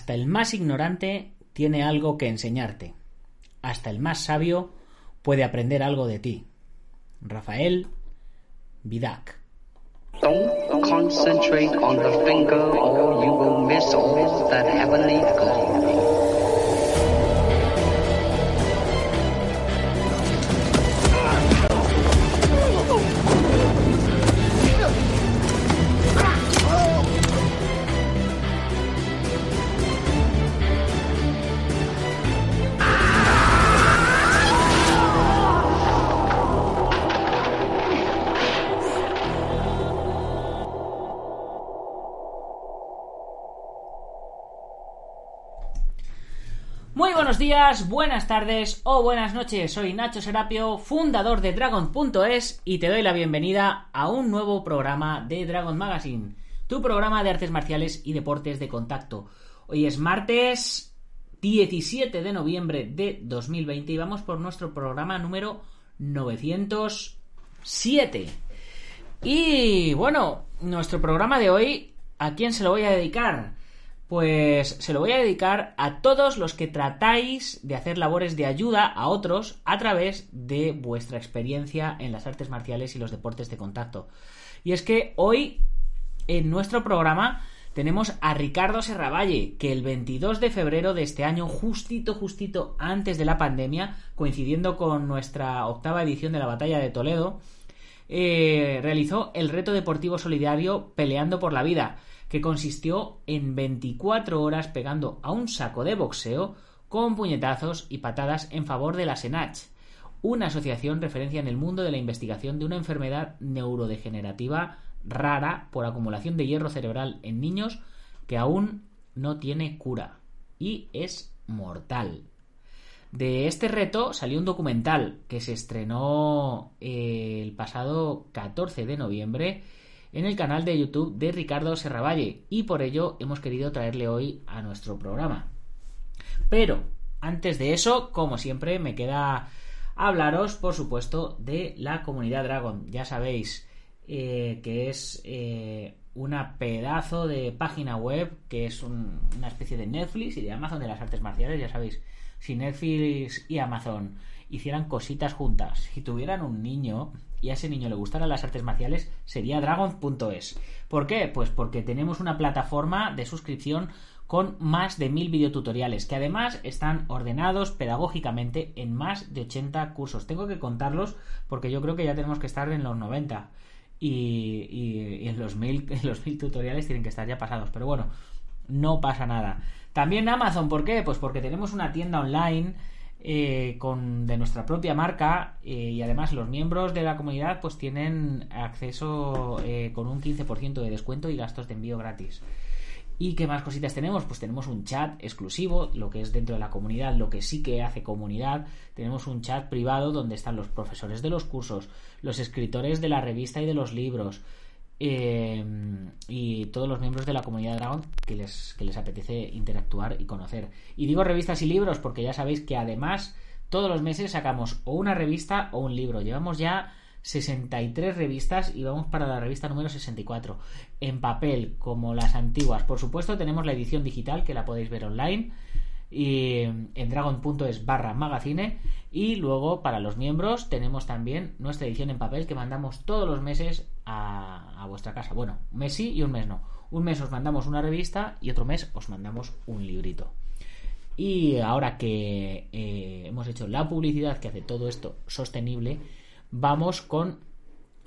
Hasta el más ignorante tiene algo que enseñarte. Hasta el más sabio puede aprender algo de ti. Rafael Vidac. Don't concentrate on the finger or you will miss all that heavenly glory. Buenas tardes o buenas noches. Soy Nacho Serapio, fundador de Dragon.es y te doy la bienvenida a un nuevo programa de Dragon Magazine, tu programa de artes marciales y deportes de contacto. Hoy es martes 17 de noviembre de 2020 y vamos por nuestro programa número 907. Y bueno, nuestro programa de hoy, ¿a quién se lo voy a dedicar? Pues se lo voy a dedicar a todos los que tratáis de hacer labores de ayuda a otros a través de vuestra experiencia en las artes marciales y los deportes de contacto. Y es que hoy en nuestro programa tenemos a Ricardo Serravalle, que el 22 de febrero de este año, justito, justito antes de la pandemia, coincidiendo con nuestra octava edición de la Batalla de Toledo, eh, realizó el reto deportivo solidario Peleando por la Vida que consistió en 24 horas pegando a un saco de boxeo con puñetazos y patadas en favor de la SENACH, una asociación referencia en el mundo de la investigación de una enfermedad neurodegenerativa rara por acumulación de hierro cerebral en niños que aún no tiene cura y es mortal. De este reto salió un documental que se estrenó eh, el pasado 14 de noviembre en el canal de YouTube de Ricardo Serravalle y por ello hemos querido traerle hoy a nuestro programa. Pero antes de eso, como siempre, me queda hablaros, por supuesto, de la comunidad Dragon. Ya sabéis eh, que es eh, una pedazo de página web que es una especie de Netflix y de Amazon de las artes marciales. Ya sabéis, si Netflix y Amazon hicieran cositas juntas, si tuvieran un niño, y a ese niño le gustaran las artes marciales, sería dragon.es. ¿Por qué? Pues porque tenemos una plataforma de suscripción con más de mil videotutoriales que además están ordenados pedagógicamente en más de 80 cursos. Tengo que contarlos porque yo creo que ya tenemos que estar en los 90 y, en, los mil, en los mil tutoriales tienen que estar ya pasados. Pero bueno, no pasa nada. También Amazon, ¿por qué? Pues porque tenemos una tienda online eh, con, de nuestra propia marca eh, y además los miembros de la comunidad pues tienen acceso eh, con un 15% de descuento y gastos de envío gratis. ¿Y qué más cositas tenemos? Pues tenemos un chat exclusivo, lo que es dentro de la comunidad, lo que sí que hace comunidad. Tenemos un chat privado donde están los profesores de los cursos, los escritores de la revista y de los libros, eh, y todos los miembros de la comunidad Dragon que les, que les apetece interactuar y conocer. Y digo revistas y libros porque ya sabéis que además todos los meses sacamos o una revista o un libro. Llevamos ya 63 revistas y vamos para la revista número 64. En papel, como las antiguas. Por supuesto, tenemos la edición digital que la podéis ver online y en dragon.es barra magazine y luego para los miembros tenemos también nuestra edición en papel que mandamos todos los meses a, vuestra casa. Bueno, un mes sí y un mes no. Un mes os mandamos una revista y otro mes os mandamos un librito. Y ahora que eh, hemos hecho la publicidad que hace todo esto sostenible, vamos con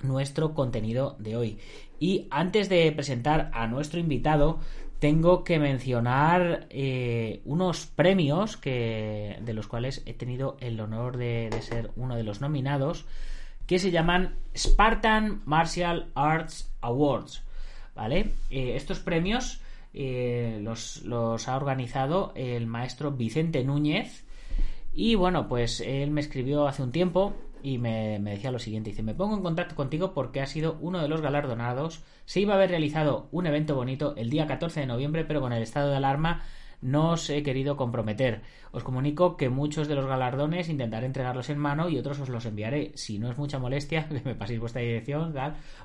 nuestro contenido de hoy. Y antes de presentar a nuestro invitado, tengo que mencionar eh, unos premios que, de los cuales he tenido el honor de, ser uno de los nominados, que se llaman Spartan Martial Arts Awards. ¿Vale? Eh, estos premios eh, los, los ha organizado el maestro Vicente Núñez. Y bueno, pues él me escribió hace un tiempo y me, decía lo siguiente, dice, me pongo en contacto contigo porque has sido uno de los galardonados, se iba a haber realizado un evento bonito el día 14 de noviembre, pero con el estado de alarma no os he querido comprometer. Os comunico que muchos de los galardones intentaré entregarlos en mano y otros os los enviaré. Si no es mucha molestia, que me paséis vuestra dirección,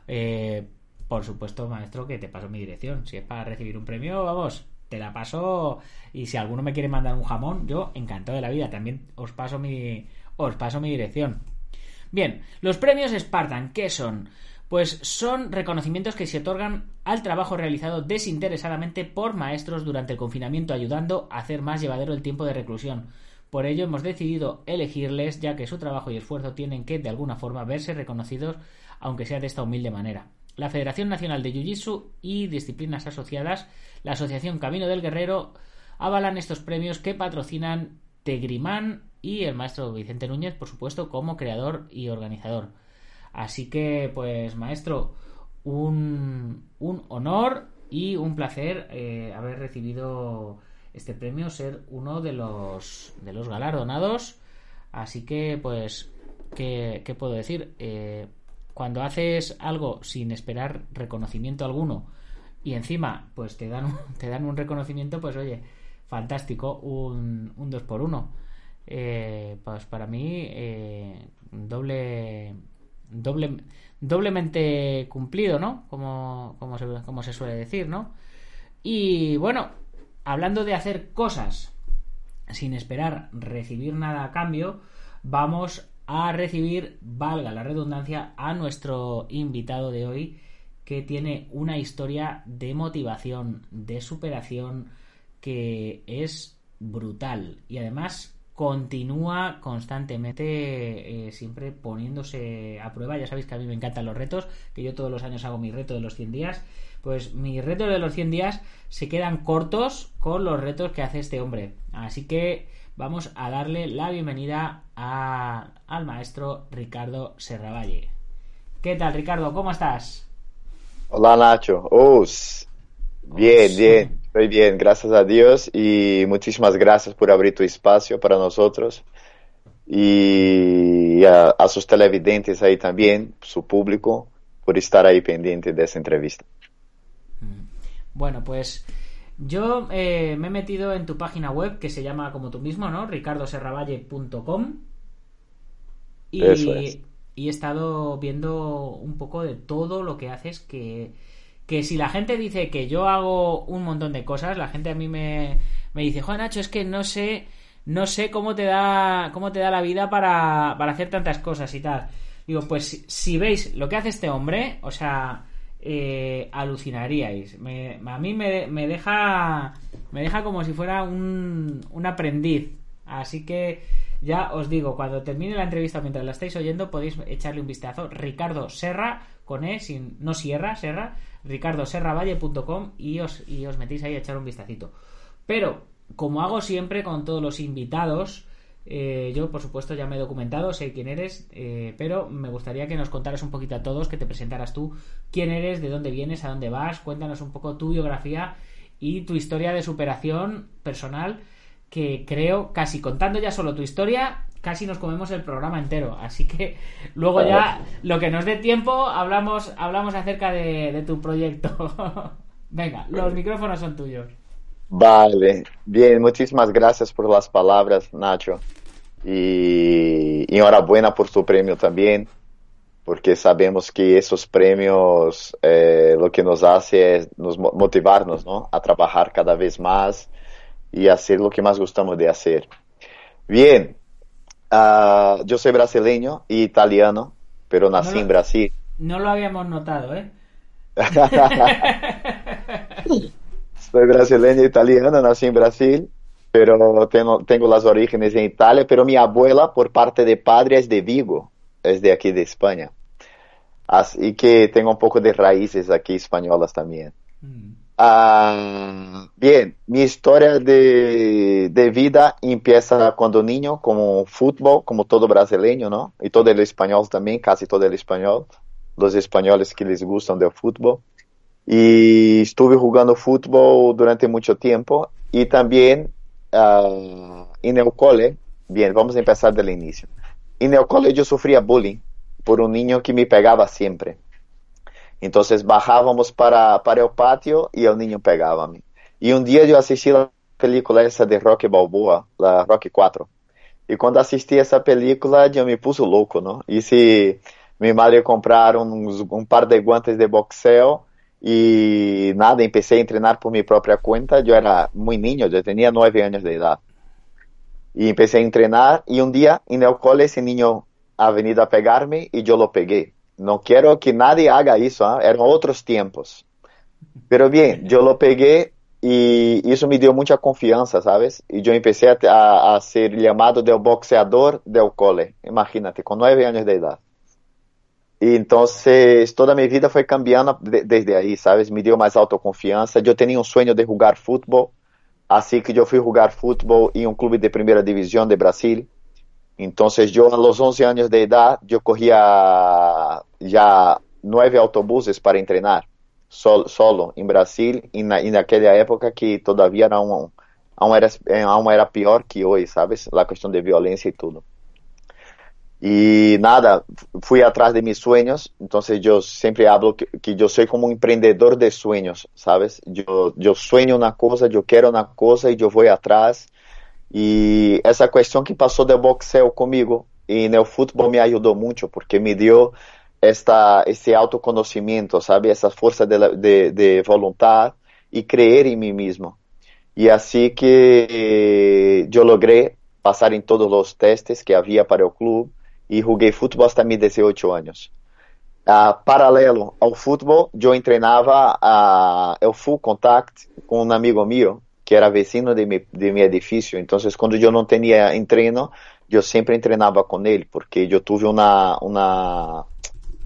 eh, por supuesto, maestro, que te paso mi dirección. Si es para recibir un premio, vamos, te la paso y si alguno me quiere mandar un jamón, yo encantado de la vida, también os paso mi os paso mi dirección. Bien, los premios Spartan, ¿qué son? Pues son reconocimientos que se otorgan al trabajo realizado desinteresadamente por maestros durante el confinamiento, ayudando a hacer más llevadero el tiempo de reclusión. Por ello hemos decidido elegirles, ya que su trabajo y esfuerzo tienen que, de alguna forma, verse reconocidos, aunque sea de esta humilde manera. La Federación Nacional de Jiu-Jitsu y disciplinas asociadas, la Asociación Camino del Guerrero, avalan estos premios que patrocinan Tegrimán y el maestro Vicente Núñez, por supuesto, como creador y organizador. Así que, pues, maestro, un, un honor y un placer eh, haber recibido este premio, ser uno de los, de los galardonados. Así que, pues, ¿qué, qué puedo decir? Eh, cuando haces algo sin esperar reconocimiento alguno y encima, pues te dan, te dan un reconocimiento, pues oye, fantástico, un, un 2 por 1 eh, pues para mí eh, doble doble, doblemente cumplido, ¿no? Como, como, se, como se suele decir, ¿no? Y bueno, hablando de hacer cosas sin esperar recibir nada a cambio, vamos a recibir, valga la redundancia, a nuestro invitado de hoy que tiene una historia de motivación, de superación que es brutal y además continúa constantemente eh, siempre poniéndose a prueba. Ya sabéis que a mí me encantan los retos, que yo todos los años hago mi reto de los 100 días. Pues mis retos de los 100 días se quedan cortos con los retos que hace este hombre. Así que vamos a darle la bienvenida al maestro Ricardo Serravalle. ¿Qué tal, Ricardo? ¿Cómo estás? Hola, Nacho. Bien, bien. Estoy bien, gracias a Dios y muchísimas gracias por abrir tu espacio para nosotros y a, a, sus televidentes ahí también, su público, por estar ahí pendiente de esa entrevista. Mm. Bueno, pues yo eh, me he metido en tu página web que se llama como tú mismo, ¿no? ricardoserravalle.com y, es. y he estado viendo un poco de todo lo que haces que que si la gente dice que yo hago un montón de cosas, la gente a mí me, me dice, Juan Nacho, es que no sé, no sé cómo te da, cómo te da la vida para, para hacer tantas cosas y tal. Digo, pues si, veis lo que hace este hombre, o sea, eh, alucinaríais. A mí me, me, deja, me deja como si fuera un, un aprendiz. Así que ya os digo, cuando termine la entrevista mientras la estáis oyendo, podéis echarle un vistazo. Ricardo Serra, con E, sin, no Sierra, Serra, ricardoserravalle.com y os, y os metéis ahí a echar un vistacito. Pero, como hago siempre con todos los invitados, eh, yo por supuesto ya me he documentado, sé quién eres, eh, pero me gustaría que nos contaras un poquito a todos, que te presentaras tú, quién eres, de dónde vienes, a dónde vas, cuéntanos un poco tu biografía y tu historia de superación personal, que creo, casi contando ya solo tu historia, casi nos comemos el programa entero. Así que luego ya, lo que nos dé tiempo, hablamos, hablamos acerca de, de tu proyecto. Venga, los micrófonos son tuyos. Vale, bien, muchísimas gracias por las palabras, Nacho. Y, y enhorabuena por tu premio también, porque sabemos que esos premios eh, lo que nos hace es nos motivarnos ¿no? a trabajar cada vez más y hacer lo que más gustamos de hacer. Bien, Uh, yo soy brasileño y italiano, pero nací no lo, en Brasil. No lo habíamos notado, ¿eh? soy brasileño e italiano, nací en Brasil, pero tengo, tengo las orígenes en Italia, pero mi abuela por parte de padre es de Vigo, es de aquí de España. Así que tengo un poco de raíces aquí españolas también. Mm. Ah, bien, mi historia de, vida empieza cuando niño, como fútbol, como todo brasileño, ¿no? Y todo el español también, casi todo el español, los españoles que les gustan del fútbol. Y estuve jugando fútbol durante mucho tiempo y también uh, en el cole, bien, vamos a empezar del inicio. En el cole yo sufría bullying por un niño que me pegaba siempre. Então, bajábamos para, para o patio e o niño pegava-me. E um dia eu assisti a película essa de Rocky Balboa, la Rocky 4. E quando assisti essa película, eu me puso louco, não? E se minha madre comprar uns, um par de guantes de boxeo e nada, comecei a treinar por minha própria conta. Eu era muito ninho, eu tinha nove anos de idade. E comecei a treinar e um dia, em el esse ninho a venido a pegar-me e eu o peguei. No quiero que nadie haga eso, ¿ah? eran otros tiempos. Pero bien, yo lo pegué y eso me dio mucha confianza, ¿sabes? Y yo empecé a, a ser llamado del boxeador del cole, imagínate, con nueve años de edad. Y entonces toda mi vida fue cambiando de, desde ahí, ¿sabes? Me dio más autoconfianza. Yo tenía un sueño de jugar fútbol, así que yo fui a jugar fútbol en un club de primera división de Brasil. Entonces yo a los 11 años de edad, yo cogía ya nueve autobuses para entrenar solo, solo en Brasil y en aquella época que todavía era un, aún era, aún era peor que hoy, ¿sabes? La cuestión de violencia y todo. Y nada, fui atrás de mis sueños, entonces yo siempre hablo que, que, yo soy como un emprendedor de sueños, ¿sabes? Yo, yo sueño una cosa, yo quiero una cosa y yo voy atrás. Y esa cuestión que pasó del boxeo conmigo y en el fútbol me ayudó mucho porque me dio esta, esse autoconhecimento, sabe? Essa força de, de, de voluntad e creer em mim mesmo. E assim que eu logrei passar em todos os testes que havia para o clube e joguei futebol até meus 18 anos. Uh, paralelo ao futebol, eu treinava uh, o full contact com um amigo meu que era vecino de, mi, de meu edifício. Então, quando eu não tinha treino, eu sempre treinava com ele, porque eu tive uma, uma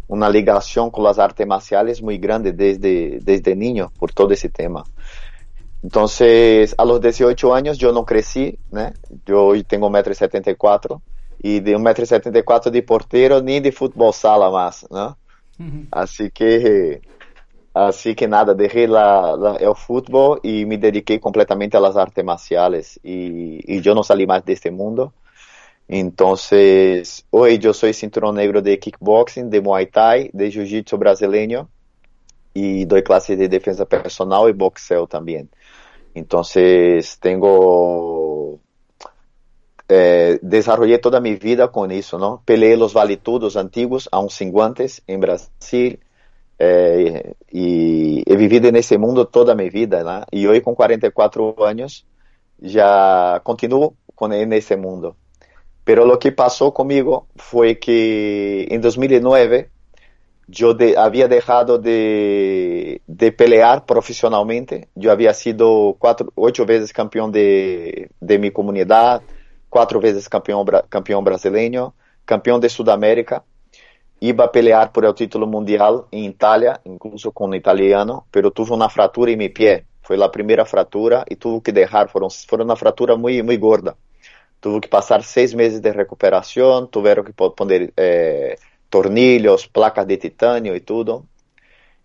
una ligación con las artes marciales muy grande desde, desde niño por todo ese tema. Entonces, a los 18 años yo no crecí, ¿no? Yo hoy tengo 1,74m y de 1,74m de portero ni de fútbol sala más, ¿no? Así que, así que nada, dejé la, la, el fútbol y me dediqué completamente a artes marciales y, y yo no salí más de este mundo. Entonces, hoy yo soy cinturón negro de kickboxing, de muay thai, de jiu-jitsu brasileño y doy clases de defensa personal y boxeo también. Entonces, tengo, eh, desarrollé toda mi vida con eso, ¿no? Peleé los valetudos antiguos, aún sin guantes, en Brasil, eh, y he vivido mundo toda mi vida, ¿no? Y hoy con 44 años, ya continúo con, en ese mundo. Pero lo que pasó conmigo fue que en 2009 yo de, dejado de, de, pelear profesionalmente. Yo había sido cuatro, ocho veces campeón de, de mi comunidad, cuatro veces campeón, campeón brasileño, campeón de Sudamérica. Iba a pelear por el título mundial en Italia, incluso con un italiano, pero tuve una fractura en mi pie. Fue la primera fractura y tuve que dejar, fueron, fueron una fractura muy, muy gorda tuvo que pasar seis meses de recuperación, tuvieron que poner eh, tornillos, placas de titanio y todo.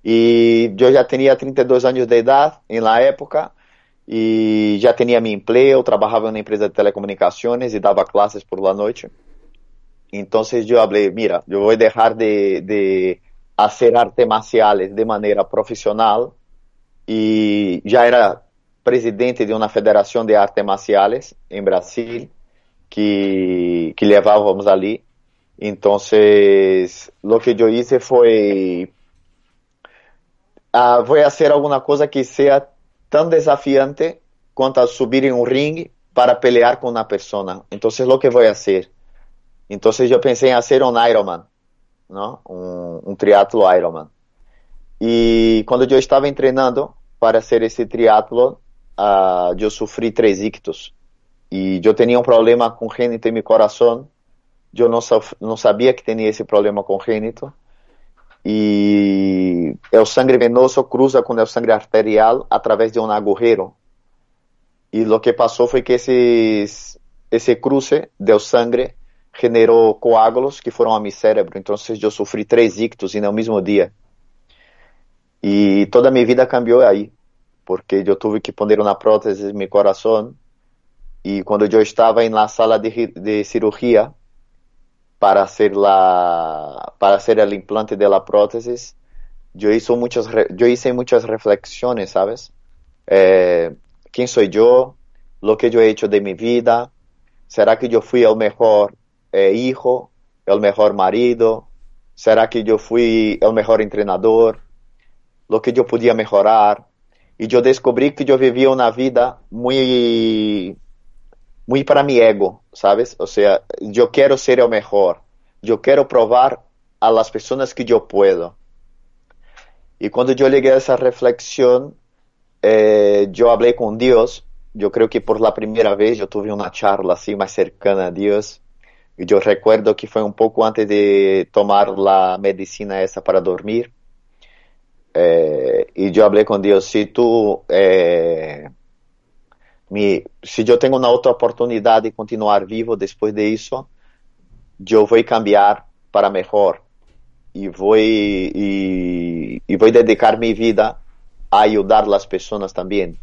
Y yo ya tenía 32 años de edad en la época y ya tenía mi empleo, trabajaba en una empresa de telecomunicaciones y daba clases por la noche. Entonces yo hablé, mira, yo voy a dejar de, de hacer artes marciales de manera profesional y ya era presidente de una federación de artes marciales en Brasil que, que levábamos ali. Entonces, lo que yo hice fue, uh, voy a hacer alguna cosa que sea tan desafiante quanto subir em um ring para pelear com uma persona. Entonces, lo que voy a hacer. Entonces, yo pensé en hacer un Ironman. Un, un triatlo Ironman. E quando eu estava entrenando para hacer esse triatlo, uh, eu sofri três ictus. Y yo tenía un problema congénito en mi corazón. Yo no, no sabía que tenía ese problema congénito. Y el sangre venoso cruza con el sangre arterial a través de un agujero. Y lo que pasó fue que ese, ese cruce del sangre generou coágulos que foram a meu cérebro. Então, eu sofri três ictus no mesmo dia. E toda a minha vida cambiou aí, porque eu tive que pôr uma prótese no meu coração. E quando eu estava na sala de, de cirurgia para ser la para ser el implante de la prótesis, yo hice muchas yo hice muchas reflexiones, ¿sabes? É, eh, ¿Quién soy yo? ¿Lo que yo he hecho de mi vida? ¿Será que yo fui el mejor hijo? ¿El mejor marido? ¿Será que yo fui el mejor entrenador? lo que yo podía mejorar. Y yo descubrí que yo vivía una vida muy, muy para mi ego, ¿sabes? O sea, yo quiero ser el mejor. Yo quiero probar a las personas que yo puedo. Y cuando yo llegué a esa reflexión, yo hablé con Dios. Yo creo que por la primera vez yo tuve una charla así más cercana a Dios. Yo recuerdo que fue un poco antes de tomar la medicina esa para dormir. Eh, y yo hablé con Dios, si tú, eh, mi, si yo tengo una otra oportunidad de continuar vivo después de eso, yo voy a cambiar para mejor y voy, y, y voy a dedicar mi vida a ayudar a las personas también,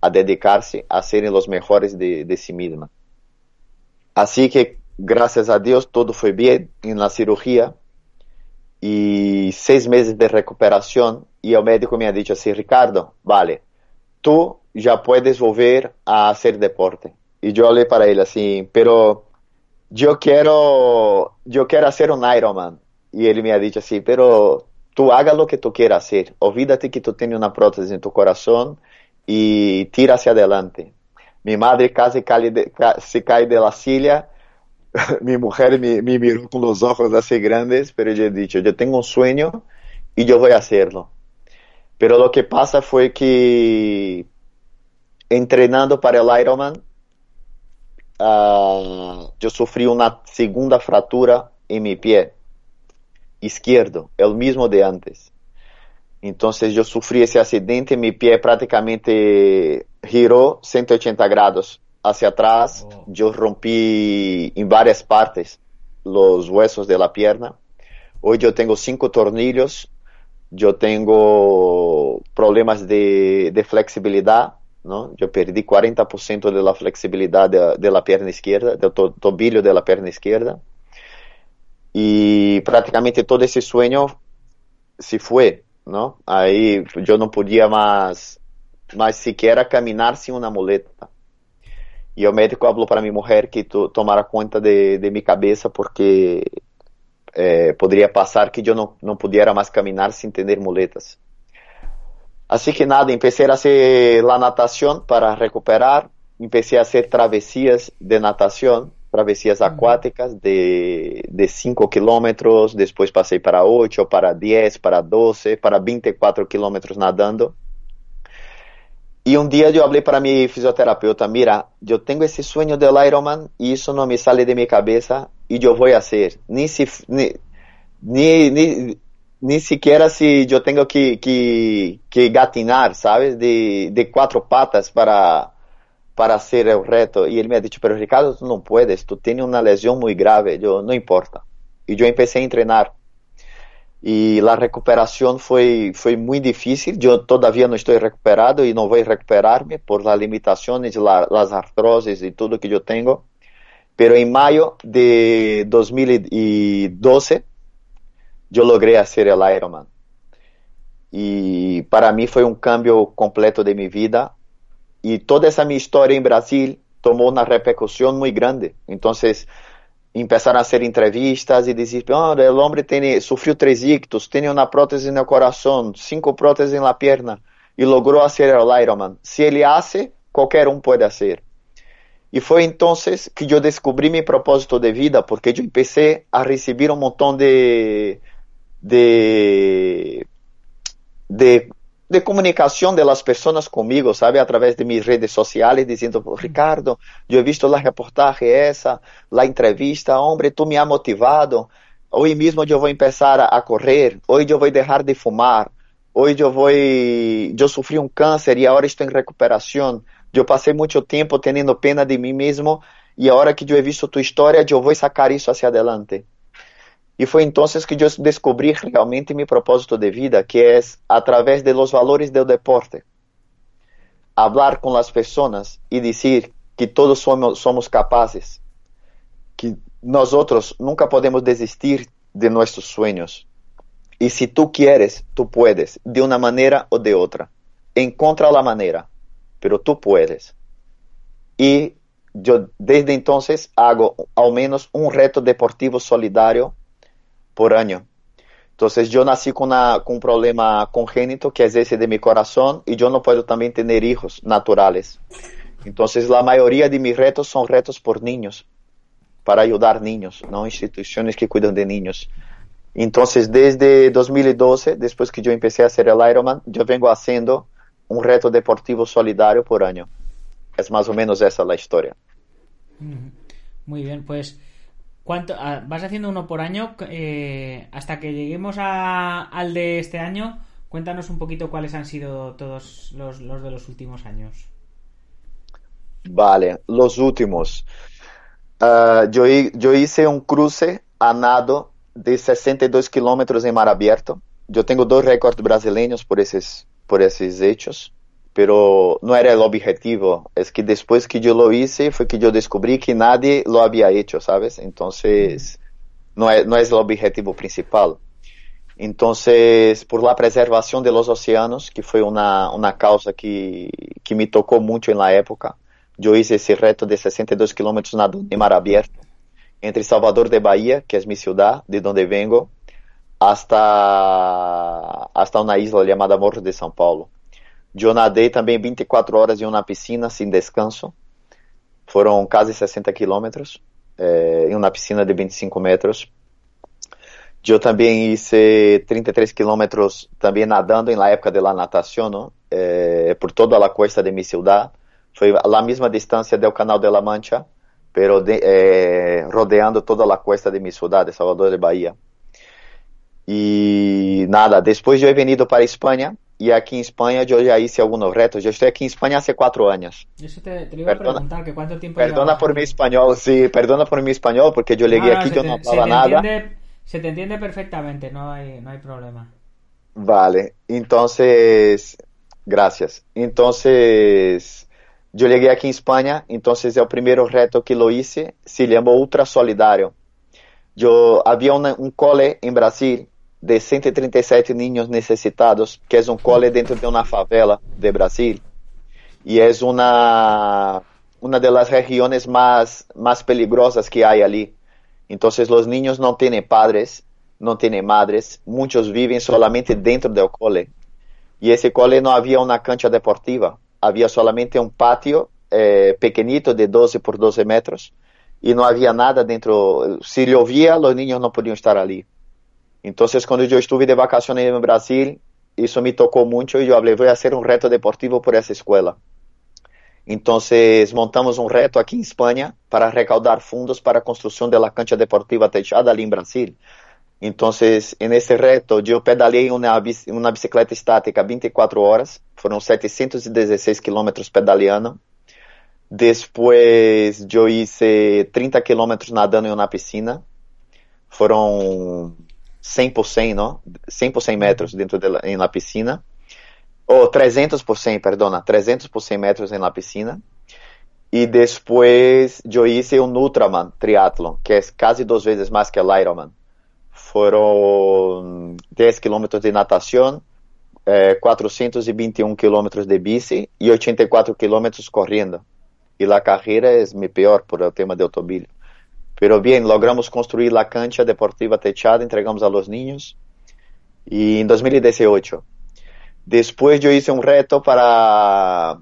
a dedicarse a ser los mejores de, de sí misma. Así que graças a Deus tudo foi bem na cirurgia e seis meses de recuperação e o médico me ha dicho assim, Ricardo, vale, tu já puedes volver a fazer deporte. E eu olhei para ele assim, pero eu quero, eu quero ser um Ironman. E ele me ha dicho assim, pero tu haga lo que tu quieras hacer, olvídate que tu tienes uma prótese em tu coração e tira hacia adelante. minha madre casi, cai de, cae de la silla Mi mujer me, miró con los ojos así grandes, pero yo he dicho, yo tengo un sueño y yo voy a hacerlo. Pero lo que pasa fue que entrenando para el Ironman, uh, yo sufrí una segunda fractura en mi pie izquierdo, el mismo de antes. Entonces yo sufrí ese accidente, mi pie prácticamente giró 180 grados hacia atrás, oh. yo rompí en varias partes los huesos de la pierna. Hoy yo tengo cinco tornillos, yo tengo problemas de, de flexibilidad, ¿no? Yo perdí 40% de la flexibilidad de, de, la pierna izquierda, del to tobillo de la pierna izquierda y prácticamente todo ese sueño se fue, ¿no? Ahí yo no podía más, más siquiera caminar sin una muleta. E o médico falou para minha mulher que to, tomara conta de, de minha cabeça porque eh, poderia passar que eu não, não mais caminhar sem ter muletas. Assim que nada, comecei a fazer a natação para recuperar, comecei a fazer travessias de natação, travessias uhum. aquáticas de, de 5 quilômetros, depois passei para 8, para 10, para 12, para 24 quilômetros nadando. Y un día yo hablé para mi fisioterapeuta, mira, yo tengo ese sueño del Ironman y eso no me sale de mi cabeza y yo voy a hacer. Ni si, ni, ni, ni, ni siquiera si yo tengo que, que, que gatinar, ¿sabes? De, de cuatro patas para, para hacer el reto. Y él me ha dicho, pero Ricardo, tú no puedes, tú tienes una lesión muy grave. Yo, no importa. Y yo empecé a entrenar. Y la recuperación fue, fue muy difícil. Yo todavía no estoy recuperado no voy a recuperarme por las limitaciones, la, las artrosis y todo que yo tengo. Pero en mayo de 2012 yo logré hacer el Ironman. Y para mí fue un cambio completo de mi vida y toda esa mi historia en Brasil tomó una repercusión muy grande. Entonces empezaron a hacer entrevistas y decir, oh, el hombre tiene, sufrió tres ictus, tiene una prótesis en el corazón, cinco prótesis en la pierna y logró hacer el Ironman. Si él hace, cualquier un puede hacer. Y fue entonces que yo descubrí mi propósito de vida, porque yo empecé a recibir un montón de, de, de de comunicación de las personas conmigo, ¿sabe? A través de mis redes sociales diciendo, Ricardo, yo he visto la reportaje esa, la entrevista, hombre, tú me has motivado. Hoy mismo yo voy a empezar a, a correr, hoy yo voy a dejar de fumar, hoy yo voy, yo sufrí un cáncer y ahora estoy en recuperación. Yo pasé mucho tiempo teniendo pena de mí mismo y ahora que yo he visto tu historia, yo voy a sacar eso hacia adelante. Y fue entonces que yo descubrí realmente mi propósito de vida, que es a través de valores del deporte. Hablar con las personas y decir que todos somos, somos capaces, que nosotros nunca podemos desistir de nuestros sueños. Y si tú quieres, tú puedes, de una manera o de otra. Encontra la manera, pero tú puedes. Y yo desde entonces hago al menos un reto deportivo solidario por año. Entonces yo nací con, un problema congénito que es ese de mi corazón y yo no puedo también tener hijos naturales. Entonces la mayoría de mis retos son retos por niños, para ayudar niños, no instituciones que cuidan de niños. Entonces desde 2012, después que yo empecé a hacer el Ironman, yo vengo haciendo un reto deportivo solidario por año. Es más o menos esa la historia. Muy bien, pues ¿cuánto, ah, vas haciendo uno por año eh, hasta que lleguemos a, al de este año. Cuéntanos un poquito cuáles han sido todos los, los de los últimos años. Vale, los últimos. Uh, yo, yo hice un cruce a nado de 62 kilómetros en mar abierto. Yo tengo dos récords brasileños por esos, por esos hechos pero no era el objetivo. Es que después que yo lo hice fue que yo descubrí que nadie lo había hecho, ¿sabes? Entonces, no es, no objetivo principal. Entonces, por la preservación de los océanos, que una, una causa que, que me tocó mucho en la época, yo hice ese reto de 62 kilómetros nadando en mar abierto, entre Salvador de Bahía, que es mi ciudad, de donde vengo, hasta, hasta una isla llamada Morro de São Paulo. Eu nadei também 24 horas em uma piscina sem descanso. Foram quase 60 quilômetros eh, em uma piscina de 25 metros. Eu também hice 33 quilômetros também nadando na época de la natação, ¿no? eh, por toda a costa de minha cidade. Foi a mesma distância do Canal de la Mancha, pero de, eh, rodeando toda a costa de minha cidade, Salvador de Bahia. E nada, depois eu he venido para Espanha y aquí en España yo ya hice algunos retos. Yo estoy aquí en España hace cuatro años. Eso te, te iba perdona, a preguntar, que cuánto tiempo Perdona por mi español, sí, perdona por mi español, porque yo llegué no, aquí, yo te, no hablaba nada. Entiende, se te entiende perfectamente, no hay, no hay problema. Vale, entonces, gracias. Entonces, yo llegué aquí en España, entonces el primer reto que lo hice se llamó Ultra Solidario. Yo había una, un cole en Brasil de 137 niños necesitados, que es un cole dentro de una favela de Brasil. Y es una, una de las regiones más, más peligrosas que hay allí. Entonces los niños no tienen padres, no tienen madres, muchos viven solamente dentro del cole. Y ese cole no había una cancha deportiva, había solamente un patio eh, pequeñito de 12 por 12 metros y no había nada dentro. Si llovía, los niños no podían estar allí. Entonces, cuando yo estuve de vacaciones en Brasil, eso me tocó mucho y yo hablé, voy a hacer un reto deportivo por esa escuela. Entonces, montamos un reto aquí en España para recaudar fondos para construcción de la cancha deportiva techada ali en Brasil. Entonces, en ese reto, yo pedaleé una, una bicicleta estática 24 horas, fueron 716 kilómetros pedaleando. Después, yo hice 30 kilómetros nadando en una piscina. Fueron 100%, 100, não? 100 por 100 uhum. metros dentro de, em piscina, ou 300 por 100, perdona, 300 por 100 metros na piscina, e depois eu fiz um Ultraman Triathlon, que é quase duas vezes mais que o Ironman. Foram 10 km de natação, eh, 421 km de bici e 84 km correndo. E a carreira é minha pior por o tema de automobilismo. Pero bien, logramos construir la cancha deportiva techada, entregamos a los niños. Y en 2018. Después yo hice un reto para...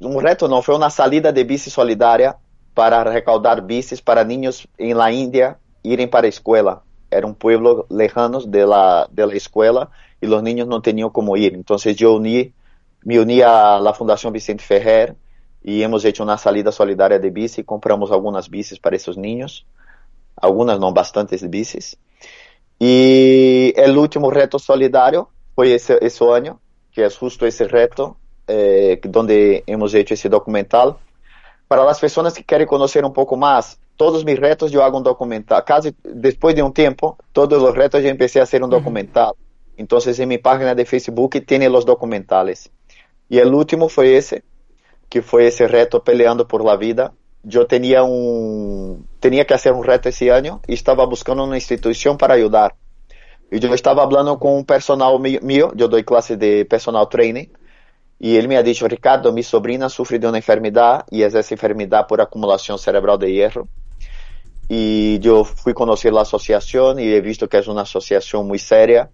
Un reto no, fue una salida de bici solidaria para recaudar bicis para niños en la India irem para a escuela. Era un pueblo lejano de la, de la escuela y los niños no tenían cómo ir. Entonces yo me uní a la Fundación Vicente Ferrer e hemos hecho una salida solidaria de bici, compramos algunas bicis para esos niños, algunas no, bastantes bicis. Y el último reto solidario fue ese, ese año, que es justo ese reto, eh, donde hemos hecho ese documental. Para las personas que quieren conocer un poco más, todos mis retos yo hago un documental. Casi después de un tiempo, todos los retos yo empecé a hacer un documental. Entonces en mi página de Facebook tiene los documentales. Y el último fue ese, que foi esse reto peleando por la vida. Eu tinha um tinha que fazer um reto esse ano e estava buscando uma instituição para ajudar. E eu estava falando com um personal meu, eu dou classe de personal training, e ele me dicho, Ricardo, minha sobrinha sofre de uma enfermidade, e é essa enfermidade por acumulação cerebral de hierro. y yo fui a conocer la asociación y he visto que es una asociación muy seria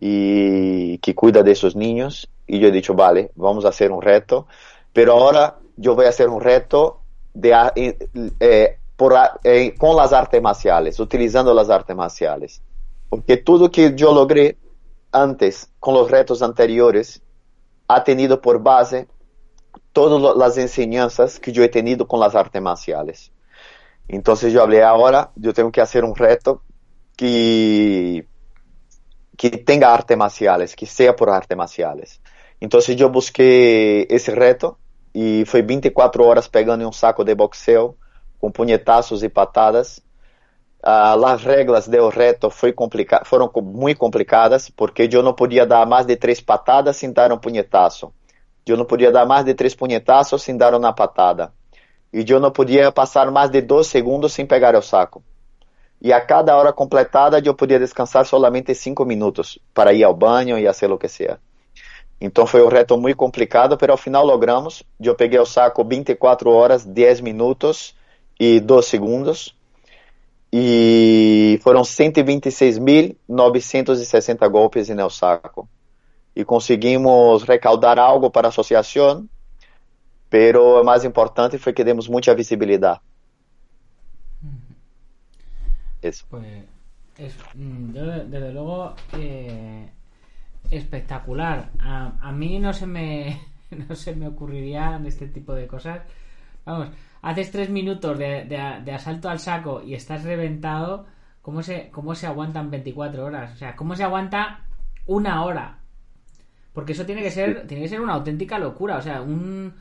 y que cuida de esos niños yo he dicho, vale, vamos a hacer un reto, pero ahora yo voy a hacer un reto eh, eh, con las artes marciales, utilizando las artes marciales. Porque todo que yo logré antes con los retos anteriores ha tenido por base todas las enseñanzas que yo he tenido con las artes marciales. Entonces yo hablé ahora, yo tengo que hacer un reto que, que tenga artes marciales, que sea por artes marciales. Entonces yo busqué ese reto y fue 24 horas pegando en un saco de boxeo con puñetazos y patadas. Uh, las reglas del reto foi complica foram muito complicadas porque eu não podia dar mais de três patadas sem dar um punhetaço. Eu não podia dar mais de três punhetaços sem dar uma patada. E eu não podia passar mais de dois segundos sem pegar o saco. E a cada hora completada eu podia descansar solamente cinco minutos para ir ao banho e fazer o que seja. Então foi um reto muito complicado, mas ao final logramos. Eu peguei o saco 24 horas, 10 minutos e 2 segundos. E foram 126.960 golpes el saco. E conseguimos recaudar algo para a associação, pero o mais importante foi que demos muita visibilidade. Eso. Pues, es, yo, desde luego, eh, espectacular. A, a, mí no se me no se me ocurrirían este tipo de cosas. Vamos, haces tres minutos de, de, de, asalto al saco y estás reventado, ¿cómo se, ¿cómo se aguantan 24 horas? O sea, ¿cómo se aguanta una hora? Porque eso tiene que ser, tiene que ser una auténtica locura. O sea, un,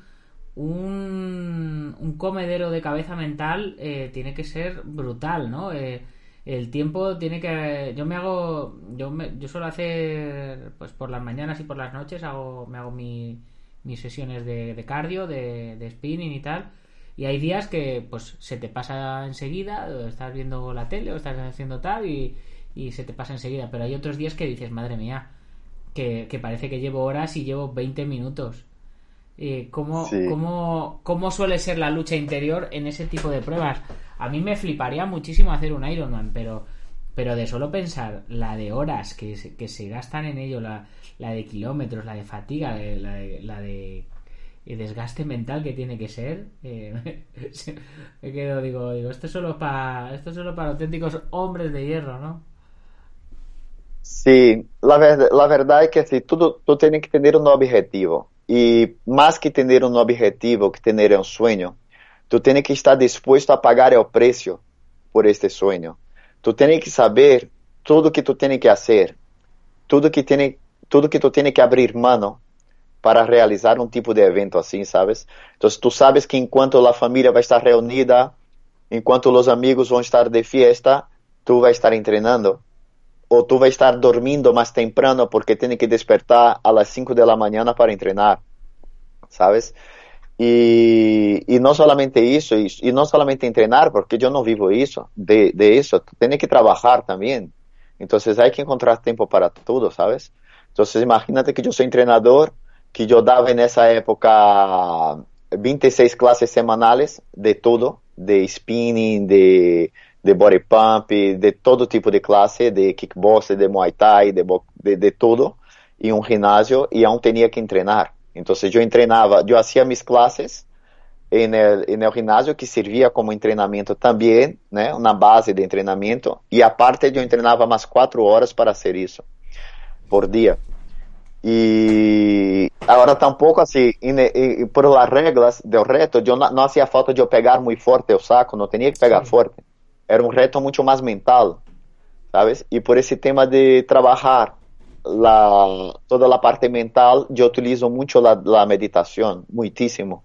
un, un comedero de cabeza mental eh, tiene que ser brutal, ¿no? Eh, el tiempo tiene que yo me hago yo me, yo suelo hacer pues por las mañanas y por las noches hago me hago mi, mis sesiones de, de cardio de, de spinning y tal y hay días que pues se te pasa enseguida, o estás viendo la tele o estás haciendo tal y, y se te pasa enseguida. Pero hay otros días que dices, madre mía, que, que parece que llevo horas y llevo 20 minutos. Eh, ¿cómo, Sí. cómo, ¿Cómo suele ser la lucha interior en ese tipo de pruebas? A mí me fliparía muchísimo hacer un Ironman, pero, pero de solo pensar la de horas que, se- que se gastan en ello, la, la de kilómetros, la de fatiga, la de, la de el desgaste mental que tiene que ser eh, me quedo digo digo esto es solo para esto es solo para auténticos hombres de hierro no Sí, la, la verdad es que sí, tú, tú tienes que tener un objetivo. Y más que tener un objetivo, que tener un sueño, tú tienes que estar dispuesto a pagar el precio por este sueño. Tú tienes que saber todo que tú tienes que hacer, todo que tiene, todo que tú tienes que abrir mano para realizar un tipo de evento así, ¿sabes? Entonces tú sabes que enquanto la familia va a estar reunida, enquanto los amigos a estar de fiesta, tú vas a estar entrenando o tú vas a estar dormindo más temprano porque tienes que despertar a las 5 de la mañana para entrenar, ¿sabes? Y, y no solamente eso, y, y no solamente entrenar, porque yo no vivo eso, de, de eso, tú tienes que trabajar también. Entonces hay que encontrar tiempo para todo, ¿sabes? Entonces imagínate que yo soy entrenador, que yo daba en esa época 26 clases semanales de todo, de spinning, de, de body pump, de todo tipo de clase, de kickboxing, de muay thai, de, de, de todo, y un gimnasio, y aún tenía que entrenar. Entonces yo entrenaba, yo hacía mis clases en el, en el gimnasio que servía como entrenamiento también, ¿no? una base de entrenamiento, y aparte yo entrenaba más cuatro horas para hacer eso, por día. Y ahora tampoco así, y, y, por las reglas del reto, no, no hacía falta yo pegar muy fuerte el saco, no tenía que pegar Sí. fuerte. Era un reto mucho más mental, ¿sabes? Y por ese tema de trabajar la, toda la parte mental, yo utilizo mucho la, la meditación, muchísimo.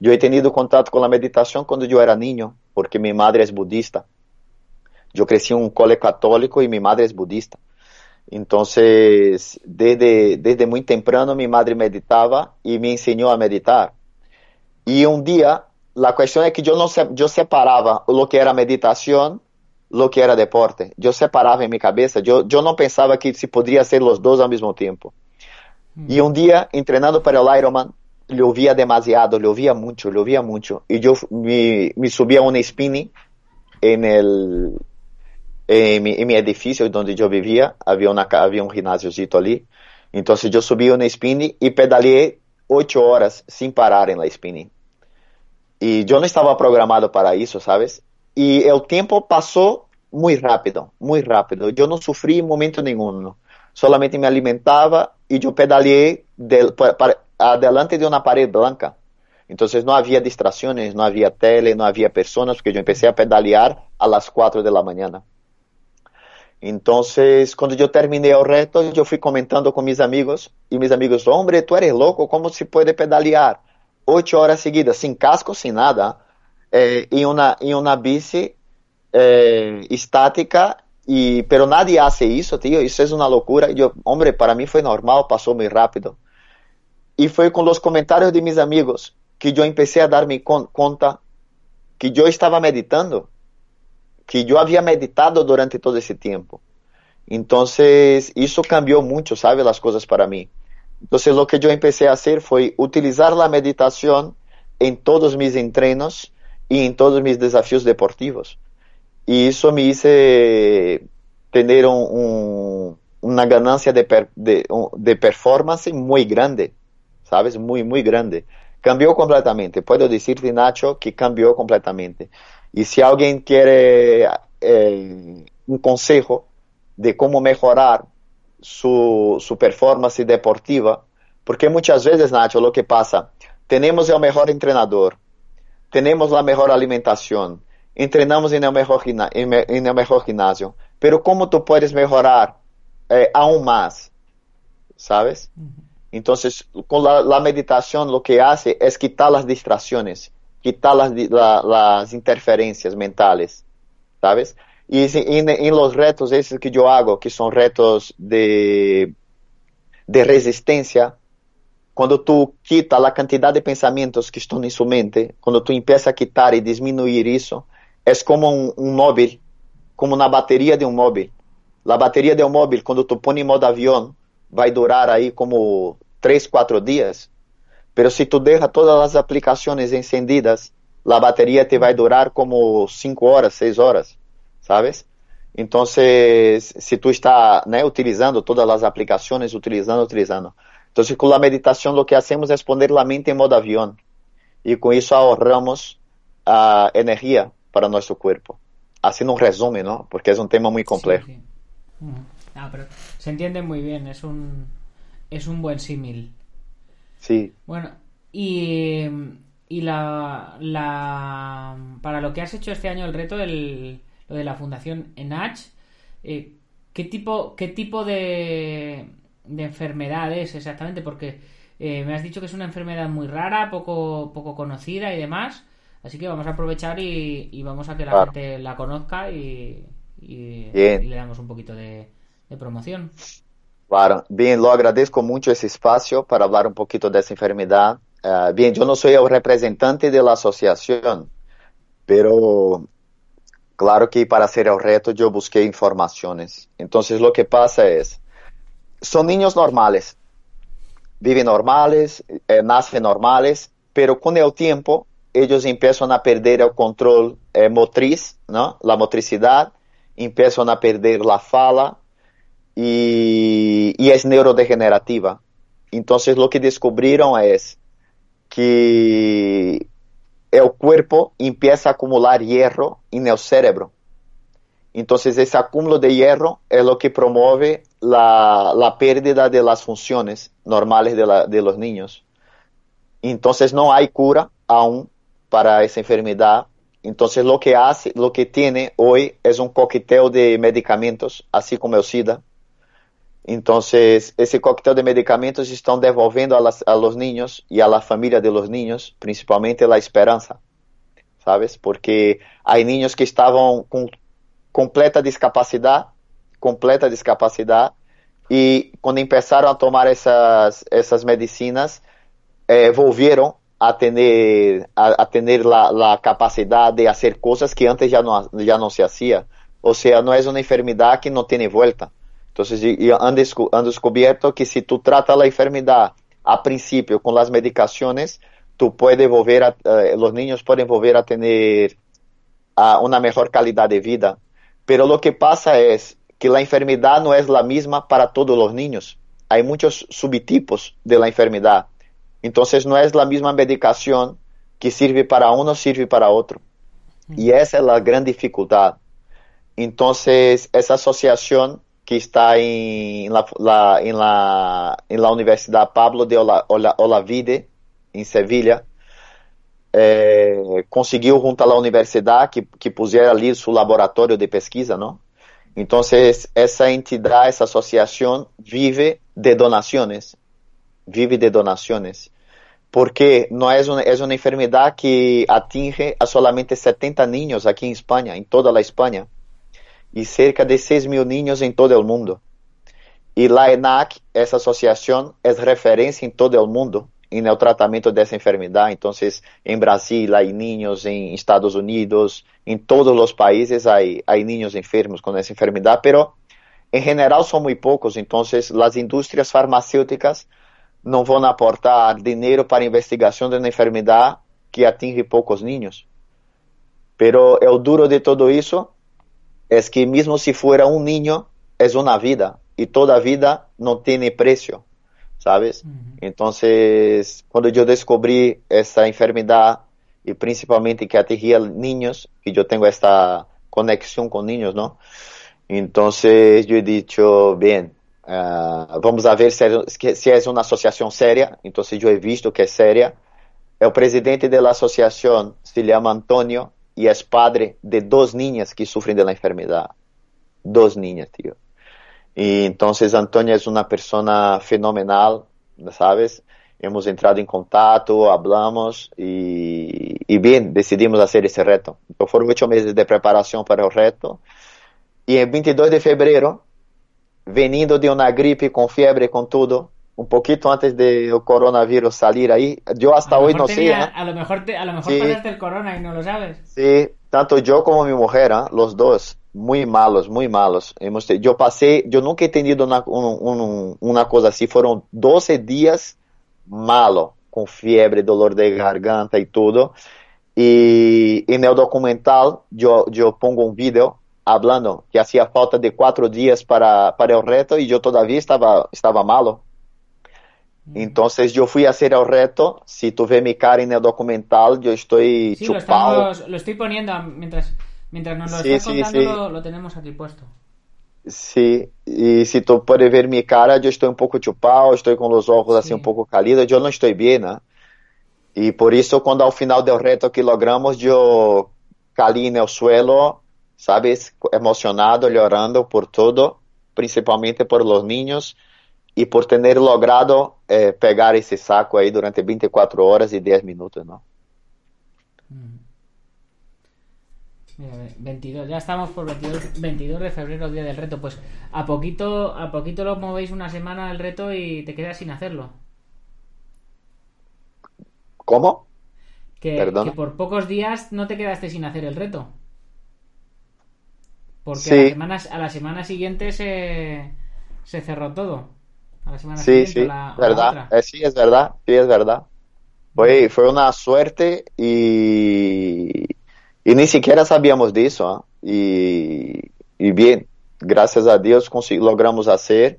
Yo he tenido contacto con la meditación cuando yo era niño, porque mi madre es budista. Yo crecí en un cole católico y mi madre es budista. Entonces, desde, desde muy temprano mi madre meditaba y me enseñó a meditar. Y un día, la cuestión es que yo no yo separaba lo que era meditación, lo que era deporte. Yo separaba en mi cabeza. Yo, yo no pensaba que se podría hacer los dos al mismo tiempo. Y un día, entrenando para el Ironman, le oía demasiado, oía mucho, le oía mucho. Y yo me, me subí a un spinning en el en mi, en mi edificio donde yo vivía, había, una, había un gimnasiocito allí. Entonces yo subí una spinning y pedaleé ocho horas sin parar en la spinning. Y yo no estaba programado para eso, ¿sabes? Y el tiempo pasó muy rápido, muy rápido. Yo no sufrí en momento ninguno. Solamente me alimentaba y yo pedaleé del, para, adelante de una pared blanca. Entonces no había distracciones, no había tele, no había personas, porque yo empecé a pedalear a las 4 de la mañana. Entonces, cuando yo terminé el reto, yo fui comentando con mis amigos y mis amigos, hombre, tú eres loco, ¿cómo se puede pedalear? Ocho horas seguidas, sin casco, sin nada, é, em uma em uma bici é, estática e pero nadie hace isso tio isso é uma loucura. Eu homem, para mim foi normal passou muito rápido. E foi com os comentários de meus amigos que eu comecei a dar-me conta que eu estava meditando que eu havia meditado durante todo esse tempo. Então isso cambiou muito sabe as coisas para mim. Então o que eu comecei a fazer foi utilizar a meditação em todos meus treinos y en todos mis desafíos deportivos. Y eso me hizo tener un, un, una ganancia de, per, de, de, performance muy grande, ¿sabes? Muy, muy grande. Cambió completamente. Puedo decirte, Nacho, que cambió completamente. Y si alguien quiere eh, un consejo de cómo mejorar su, su performance deportiva, porque muchas veces, Nacho, lo que pasa, tenemos el mejor entrenador, tenemos la mejor alimentación, entrenamos en el mejor, en el mejor gimnasio, pero ¿cómo tú puedes mejorar eh, aún más? ¿Sabes? Entonces, con la, la, meditación lo que hace es quitar las distracciones quitar las, la, las interferencias mentales, ¿sabes? Y en, en, los retos esos que yo hago, que son retos de, de resistencia, Quando tu quita a quantidade de pensamentos que estão em sua mente, quando tu começa a quitar e diminuir isso, é como um, um móvel, como na bateria de um móvel. A bateria de um móvel, quando tu põe em modo avião, vai durar aí como 3, 4 dias. Pero se tu deixa todas as aplicações encendidas, a bateria te vai durar como 5 horas, 6 horas, sabes? Então, se tu está né, utilizando todas as aplicações, utilizando, utilizando. Entonces, con la meditación lo que hacemos es poner la mente en modo avión y con eso ahorramos uh, energía para nuestro cuerpo. Haciendo un resumen, ¿no? Porque es un tema muy complejo. Sí, sí. -huh. ah, pero se entiende muy bien, es un, es un buen símil. Sí. Bueno, y, y la, la, para lo que has hecho este año, el reto, el, lo de la Fundación ENACH, eh, ¿qué tipo, qué tipo de, de enfermedad es exactamente? Porque eh, me has dicho que es una enfermedad muy rara, poco, poco conocida y demás. Así que vamos a aprovechar y, y vamos a que la Claro. gente la conozca y, y- Bien. y le damos un poquito de, de promoción. Claro, bien, lo agradezco mucho ese espacio para hablar un poquito de esa enfermedad. Ah, bien, yo no soy el representante de la asociación, pero claro que para hacer el reto yo busqué informaciones. Entonces lo que pasa es, son niños normales, viven normales, eh, nacen normales, pero con el tiempo ellos empiezan a perder el control eh, motriz, ¿no? La motricidad, empiezan a perder la fala, y, y, es neurodegenerativa. Entonces lo que descubrieron es que el cuerpo empieza a acumular hierro en el cerebro. Entonces ese acúmulo de hierro es lo que promueve la, pérdida de las funciones normales de, los niños. Entonces no hay cura aún para esa enfermedad. Entonces lo que hace, lo que tiene hoy es un coqueteo de medicamentos, así como el SIDA, entonces, ese cóctel de medicamentos están devolviendo a, a, los niños y a la familia de los niños, principalmente la esperanza, ¿sabes? Porque hay niños que estaban con completa discapacidad, completa discapacidade. E quando começaram a tomar essas, essas medicinas, eh, voltaram a ter a, a ter la a capacidade de fazer coisas que antes já não já não se fazia. Ou seja, não é uma enfermidade que não tem volta. Então, eu han descoberto que se tu trata a enfermidade a princípio com as medicações, tu pode volver a, eh, os niños podem volver a ter a ah, uma melhor qualidade de vida. Pero lo que pasa é que la enfermedad no es la misma para todos los niños. Hay muchos subtipos de la enfermedad. Entonces no es la misma medicación que sirve para uno, sirve para otro. Y esa es la gran dificultad. Entonces, esa asociación que está en la, la, en la, en la Universidad Pablo de Ola, Ola, Olavide, en Sevilla, eh, conseguiu junto à universidade que, que pusiera ali seu laboratório de pesquisa, não? Entonces, esa entidad, esa asociación vive de donaciones, vive de donaciones, porque no es una, es una enfermedad que atinge a solamente 70 niños aquí en España, en toda la España, y cerca de 6.000 niños en todo el mundo. Y la ENAC, esa asociación, es referencia en todo el mundo en el tratamiento de esa enfermedad. Entonces, en Brasil hay niños, en Estados Unidos, en todos los países hay, hay niños enfermos con esa enfermedad, pero en general son muy pocos. Entonces, las industrias farmacéuticas no van a aportar dinero para investigación de una enfermedad que atinge pocos niños. Pero el duro de todo eso es que mismo si fuera un niño, es una vida y toda vida no tiene precio. ¿Sabes? Uh -huh. Entonces, cuando yo descubrí esa enfermedad y principalmente que atingía niños, que yo tengo esta conexión con niños, ¿no? Entonces yo he dicho, bien, uh, vamos a ver si es, si es una asociación seria. Entonces yo he visto que es seria. El presidente de la asociación se llama Antonio y es padre de dos niñas que sufren de la enfermedad. Dos niñas, tío. Y entonces Antonio es una persona fenomenal, ¿sabes? Hemos entrado en contacto, hablamos y, y bien, decidimos hacer ese reto. Entonces fueron ocho meses de preparación para el reto. Y el 22 de febrero, veniendo de una gripe con fiebre, con todo, un poquito antes del coronavirus salir ahí, yo hasta hoy no tenía, sé. ¿eh? A lo mejor, te, a lo mejor sí. pasaste el corona y no lo sabes. Sí, tanto yo como mi mujer, ¿eh? los dos muy malos, muy malos. Hemos, yo pasé, yo nunca he tenido una, un, un, una cosa así, fueron 12 días malo, con fiebre, dolor de garganta y todo. Y en el documental yo, yo pongo un video hablando que hacía falta de cuatro días para, para el reto y yo todavía estaba, estaba malo. Entonces yo fui a hacer el reto. Si tú ves mi cara el documental, yo estoy sí, chupado. Lo, estamos, lo, estoy poniendo mientras, mientras nos lo sí, estás sí, contando, sí. Lo, lo, tenemos aquí puesto. Sí, y si tú puedes ver mi cara, yo estoy un poco chupado, estoy con los ojos así un poco cálidos, yo no estoy bien, ¿eh? Y por eso cuando al final del reto que logramos, yo caí en el suelo, ¿sabes? Emocionado, llorando por todo, principalmente por los niños y por tener logrado eh, pegar ese saco ahí durante 24 horas y 10 minutos, ¿no? Mira, 22, ya estamos por 22, 22 de febrero, día del reto. Pues a poquito, a poquito lo movéis una semana el reto y te quedas sin hacerlo. ¿Cómo? Que, por pocos días no te quedaste sin hacer el reto. Porque Sí. a, la semana, a la semana siguiente se, se cerró todo. A la semana Sí, siguiente sí, la, verdad. Eh, sí, es verdad, sí, es verdad. Fue, fue una suerte y, y ni siquiera sabíamos de eso. ¿ah? Y, y bien, gracias a Dios logramos hacer.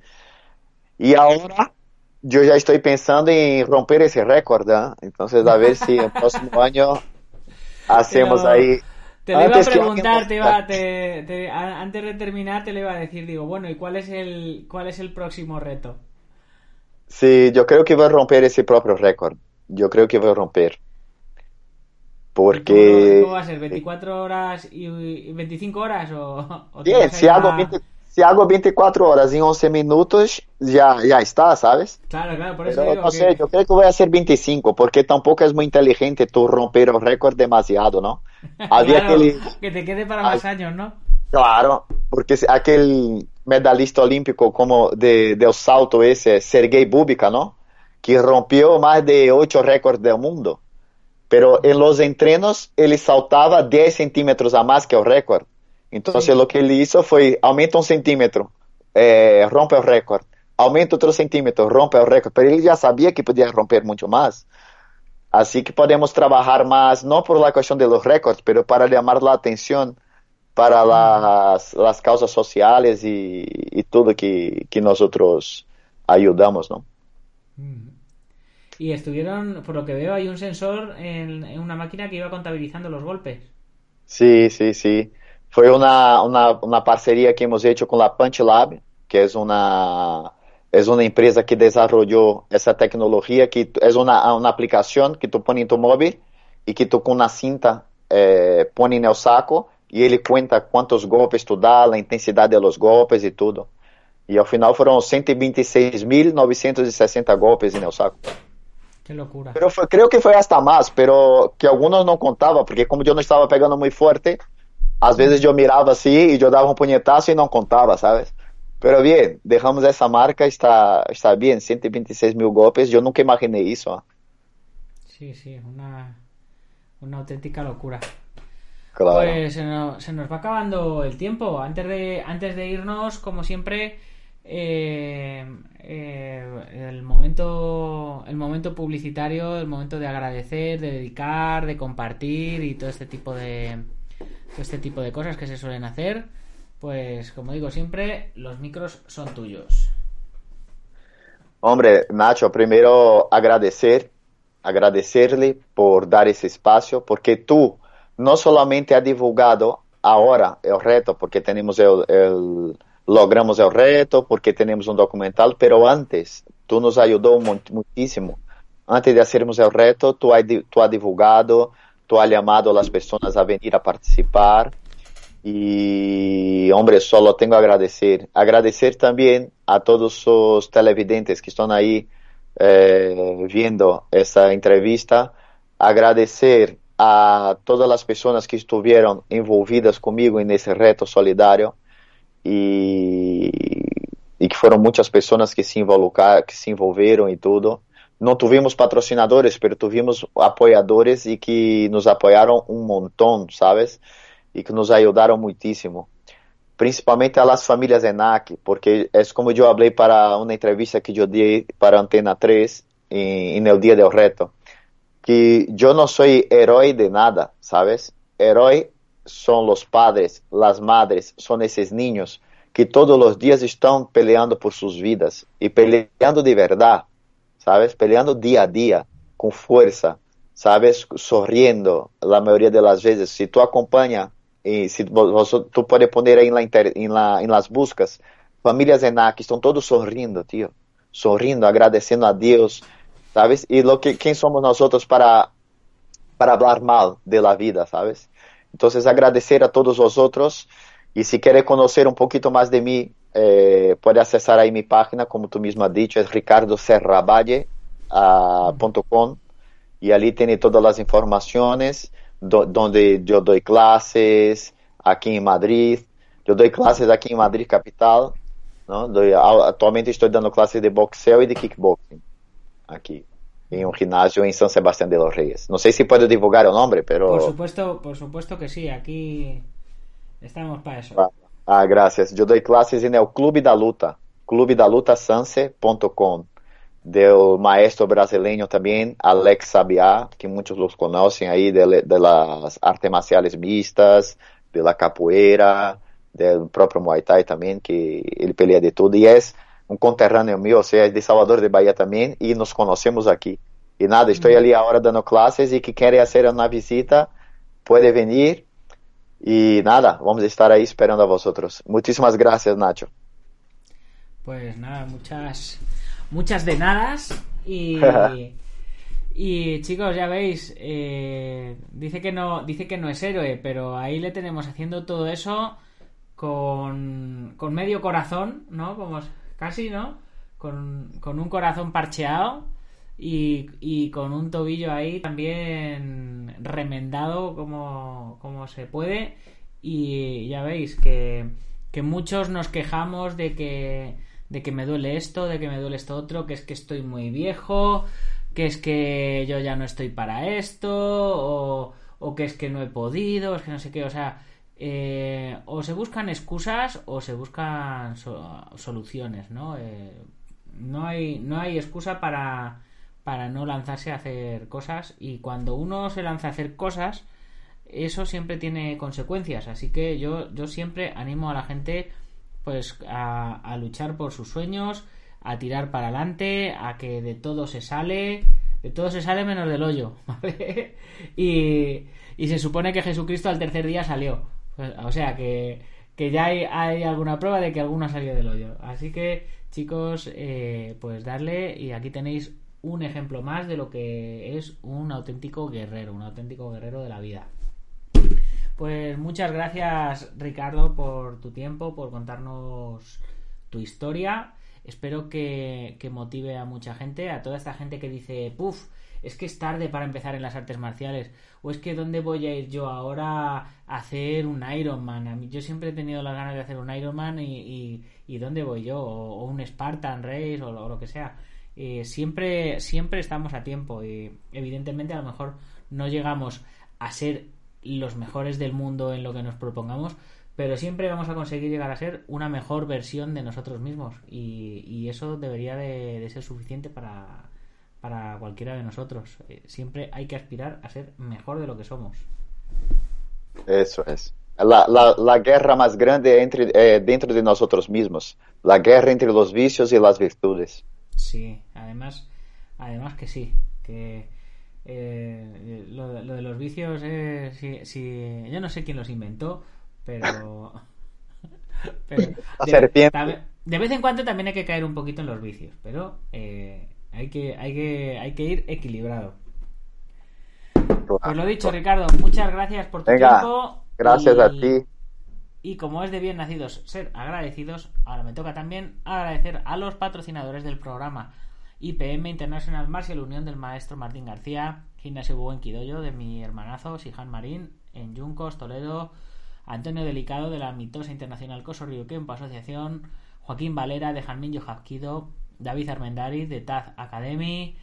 Y ahora yo ya estoy pensando en romper ese récord. ¿ah? Entonces, a ver si el próximo año hacemos Pero ahí. Te lo iba a Antes que preguntar, alguien te nos- iba, te- te- a- antes de terminar te lo iba a decir, digo, bueno, ¿y cuál es el, cuál es el próximo reto? Sí, yo creo que voy a romper ese propio récord. Yo creo que voy a romper. ¿Y ¿Cómo, Porque... cómo va a ser? ¿24 horas y, y 25 horas o, o Bien, si hago, a- 20 si hago 24 horas en 11 minutos, ya, ya está, ¿sabes? Claro, claro, por eso Pero digo no que... sé, yo creo que voy a hacer 25, porque tampoco es muy inteligente tú romper el récord demasiado, ¿no? Había Claro, aquel, que te quede para más años, ¿no? claro, porque aquel medalista olímpico como de, del salto ese, Sergei Bubika, ¿no? Que rompió más de 8 récords del mundo. Pero en los entrenos él saltaba 10 centímetros a más que el récord. Entonces Sí. lo que él hizo fue aumenta un centímetro, eh, rompe el récord, aumenta otro centímetro, rompe el récord. Pero él ya sabía que podía romper mucho más. Así que podemos trabajar más, no por la cuestión de los récords, pero para llamar la atención para las, las causas sociales y, y todo que, que nosotros ayudamos, ¿no? Y estuvieron, por lo que veo, hay un sensor en, en una máquina que iba contabilizando los golpes. Sí, sí, sí. Fue una, una, una parcería que hemos hecho con la Punch Lab, que es una, es una empresa que desarrolló esa tecnología, que es una, una aplicación que tú pones en tu móvil y que tú con una cinta eh, pones en el saco y ele cuenta quantos golpes tu dá, a intensidade dos golpes e tudo. E ao final foram 126.960 golpes en el saco. Qué locura. Pero foi, creo que foi hasta mais, pero que algunos não contavam, porque como eu não estava pegando muito forte, às vezes eu mirava assim e eu dava um punhetazo e não contava, ¿sabes? Pero bien, dejamos essa marca, está, está bien, 126 mil golpes, eu nunca imaginei isso. ¿eh? Sí, sí, una, una auténtica locura. Claro. Pues se nos, se nos va acabando el tiempo. Antes de, antes de irnos, como siempre, eh, el momento el momento publicitario, el momento de agradecer, de dedicar, de compartir y todo este tipo de todo este tipo de cosas que se suelen hacer. Pues como digo siempre, los micros son tuyos. Hombre, Nacho, primero agradecer, agradecerle por dar ese espacio, porque tú no solamente has divulgado ahora el reto, porque tenemos el, el, logramos el reto, porque tenemos un documental, pero antes tú nos ayudó muchísimo. Antes de hacermos el reto, tú has, tú divulgado, tú has llamado a las personas a venir a participar. Y, hombre, solo tengo que agradecer. Agradecer también a todos los televidentes que están ahí eh, viendo esa entrevista. Agradecer a todas as pessoas que estiveram envolvidas comigo nesse reto solidário e, e que foram muitas pessoas que se, que se envolveram e tudo. Não tivemos patrocinadores, mas tivemos apoiadores e que nos apoiaram um montão, sabes? E que nos ajudaram muitíssimo. Principalmente a las famílias ENAC, porque é como eu falei para uma entrevista que eu dei para Antena 3 em, el dia do reto que yo no soy héroe de nada, ¿sabes? Héroe son los padres, las madres, son esos niños que todos los días están peleando por sus vidas y peleando de verdad, ¿sabes? Peleando día a día, con fuerza, ¿sabes? Sonriendo la mayoría de las veces. Si tú acompañas y si vos, tú puedes poner ahí en, la las buscas, familias ENAC están todos sonriendo, tío. Sonriendo, agradeciendo a Dios, ¿sabes? Y lo que, ¿quién somos nosotros para, para hablar mal de la vida, ¿sabes? Entonces agradecer a todos vosotros y si quiere conocer un poquito más de mí, eh, puede accesar ahí mi página, como tú mismo has dicho, es ricardoserraballe.com uh, y allí tiene todas las informaciones do, donde yo doy clases aquí en Madrid. Yo doy clases aquí en Madrid capital, ¿no? Doy, actualmente estoy dando clases de boxeo y de kickboxing aquí en un gimnasio en San Sebastián de los Reyes. No sé si puedo divulgar el nombre, pero... Por supuesto, por supuesto que sí, aquí estamos para eso. Ah, ah gracias. Yo doy clases en el Club da Luta, clubedalutasanse.com, del maestro brasileño también, Alex Sabiá, que muchos los conocen ahí, de, de las artes marciales mixtas, de la capoeira, del propio Muay Thai también, que él pelea de todo, y es um conterrâneo meu, ou seja, de Salvador de Bahia também, e nos conhecemos aqui. E nada, estou ali agora dando classes e que querem fazer uma visita, pode vir. E nada, vamos estar aí esperando a vosotros. Muchísimas gracias, Nacho. Pues nada, muchas, muchas de nadas y, y chicos, ya veis, eh, dice que no, dice que no es héroe, pero ahí le tenemos haciendo todo eso con, con medio corazón, ¿no? Como casi, ¿no? Con, un corazón parcheado y, con un tobillo ahí también remendado como, como se puede. Y ya veis que, que muchos nos quejamos de que, de que me duele esto, de que me duele esto otro, que es que estoy muy viejo, que es que yo ya no estoy para esto, o, o que es que no he podido, es que no sé qué, o sea, eh, o se buscan excusas o se buscan soluciones, ¿no? Eh, no, hay, no hay excusa para, para no lanzarse a hacer cosas y cuando uno se lanza a hacer cosas eso siempre tiene consecuencias. Así que yo yo siempre animo a la gente pues a, luchar por sus sueños a tirar para adelante a que de todo se sale de todo se sale menos del hoyo y, y se supone que Jesucristo al tercer día salió o sea que, que ya hay, alguna prueba de que alguno ha salido del hoyo. Así que chicos eh, pues darle y aquí tenéis un ejemplo más de lo que es un auténtico guerrero un auténtico guerrero de la vida. Pues muchas gracias Ricardo por tu tiempo por contarnos tu historia. Espero que, que motive a mucha gente, a toda esta gente que dice, puff, es que es tarde para empezar en las artes marciales, o es que dónde voy a ir yo ahora a hacer un Ironman, a yo siempre he tenido las ganas de hacer un Ironman y, y, y dónde voy yo, o, un Spartan Race o o lo que sea. Eh, siempre, siempre estamos a tiempo y evidentemente a lo mejor no llegamos a ser los mejores del mundo en lo que nos propongamos, pero siempre vamos a conseguir llegar a ser una mejor versión de nosotros mismos y, y eso debería de, de, ser suficiente para, para cualquiera de nosotros. Eh, siempre hay que aspirar a ser mejor de lo que somos. Eso es. La, la, la guerra más grande entre, eh, dentro de nosotros mismos, la guerra entre los vicios y las virtudes. Sí, además, además que sí, que eh, lo, lo, de los vicios, eh, si, si, yo no sé quién los inventó, pero, pero de, de, vez en cuando también hay que caer un poquito en los vicios pero eh, hay que hay que hay que ir equilibrado. Pues lo dicho Ricardo muchas gracias por tu Venga, tiempo gracias y, a ti. y como es de bien nacidos ser agradecidos ahora me toca también agradecer a los patrocinadores del programa IPM International Martial Unión del maestro Martín García Gimnasio Buen Quidoyo de mi hermanazo Sijan Marín en Yuncos, Toledo Antonio Delicado de la Mitosa Internacional Coso Ryukenpo Asociación, Joaquín Valera de Janmin Hapkido, David Armendariz de Taz Academy,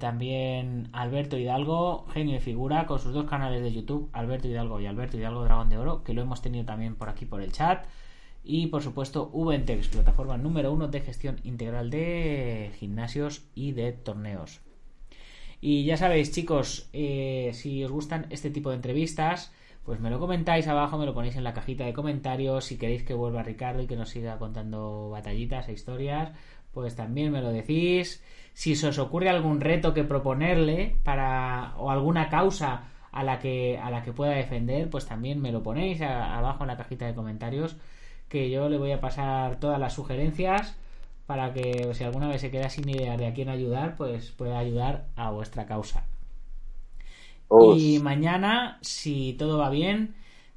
también Alberto Hidalgo, genio de figura, con sus dos canales de YouTube, Alberto Hidalgo y Alberto Hidalgo Dragón de Oro, que lo hemos tenido también por aquí por el chat. Y por supuesto, Ventex, plataforma número uno de gestión integral de gimnasios y de torneos. Y ya sabéis, chicos, eh, si os gustan este tipo de entrevistas, pues me lo comentáis abajo, me lo ponéis en la cajita de comentarios. Si queréis que vuelva Ricardo y que nos siga contando batallitas e historias, pues también me lo decís. Si se os ocurre algún reto que proponerle para o alguna causa a la que a la que pueda defender, pues también me lo ponéis abajo en la cajita de comentarios que yo le voy a pasar todas las sugerencias para que si alguna vez se queda sin idea de a quién ayudar, pues pueda ayudar a vuestra causa. Y mañana, si todo va bien,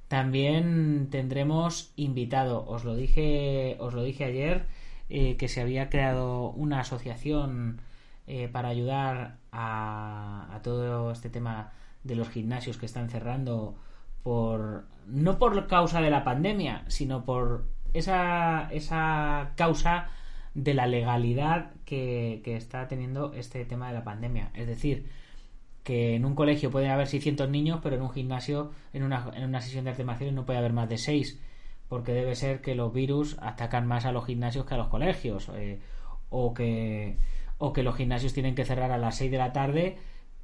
también tendremos invitado. Os lo dije, os lo dije ayer eh, que se había creado una asociación eh, para ayudar a, todo este tema de los gimnasios que están cerrando por no por causa de la pandemia, sino por esa esa causa de la legalidad que está teniendo este tema de la pandemia. Es decir, que en un colegio puede haber 600 niños, pero en un gimnasio, en una, en una sesión de artes marciales, no puede haber más de 6, porque debe ser que los virus atacan más a los gimnasios que a los colegios, eh, o, que, o que los gimnasios tienen que cerrar a las 6 de la tarde,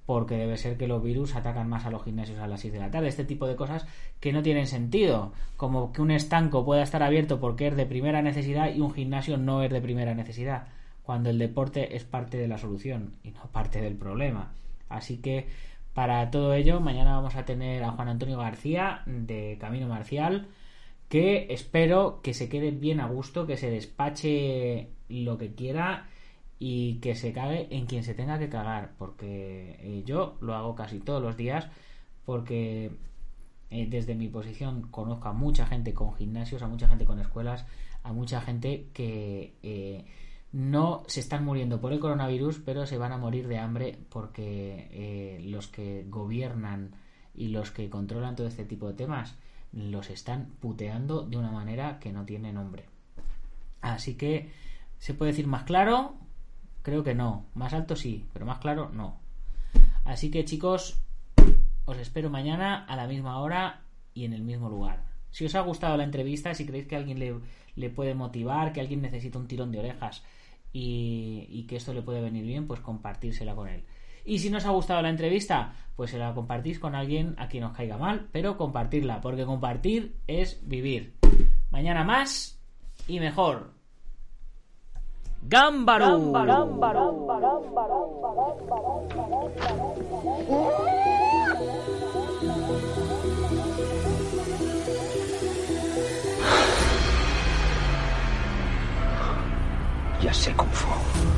porque debe ser que los virus atacan más a los gimnasios a las 6 de la tarde. Este tipo de cosas que no tienen sentido, como que un estanco pueda estar abierto porque es de primera necesidad y un gimnasio no es de primera necesidad, cuando el deporte es parte de la solución y no parte del problema. Así que para todo ello, mañana vamos a tener a Juan Antonio García de Camino Marcial, que espero que se quede bien a gusto, que se despache lo que quiera y que se cague en quien se tenga que cagar, porque eh, yo lo hago casi todos los días, porque eh, desde mi posición conozco a mucha gente con gimnasios, a mucha gente con escuelas, a mucha gente que... Eh, no se están muriendo por el coronavirus, pero se van a morir de hambre porque eh, los que gobiernan y los que controlan todo este tipo de temas los están puteando de una manera que no tiene nombre. Así que, ¿se puede decir más claro? Creo que no. Más alto sí, pero más claro no. Así que chicos, os espero mañana a la misma hora y en el mismo lugar. Si os ha gustado la entrevista, si creéis que alguien le, le puede motivar, que alguien necesita un tirón de orejas, y, que esto le puede venir bien, pues compartírsela con él. Y si no os ha gustado la entrevista, pues se la compartís con alguien a quien os caiga mal, pero compartirla, porque compartir es vivir. Mañana más y mejor. ¡Gámbaro! ya sé se conforma.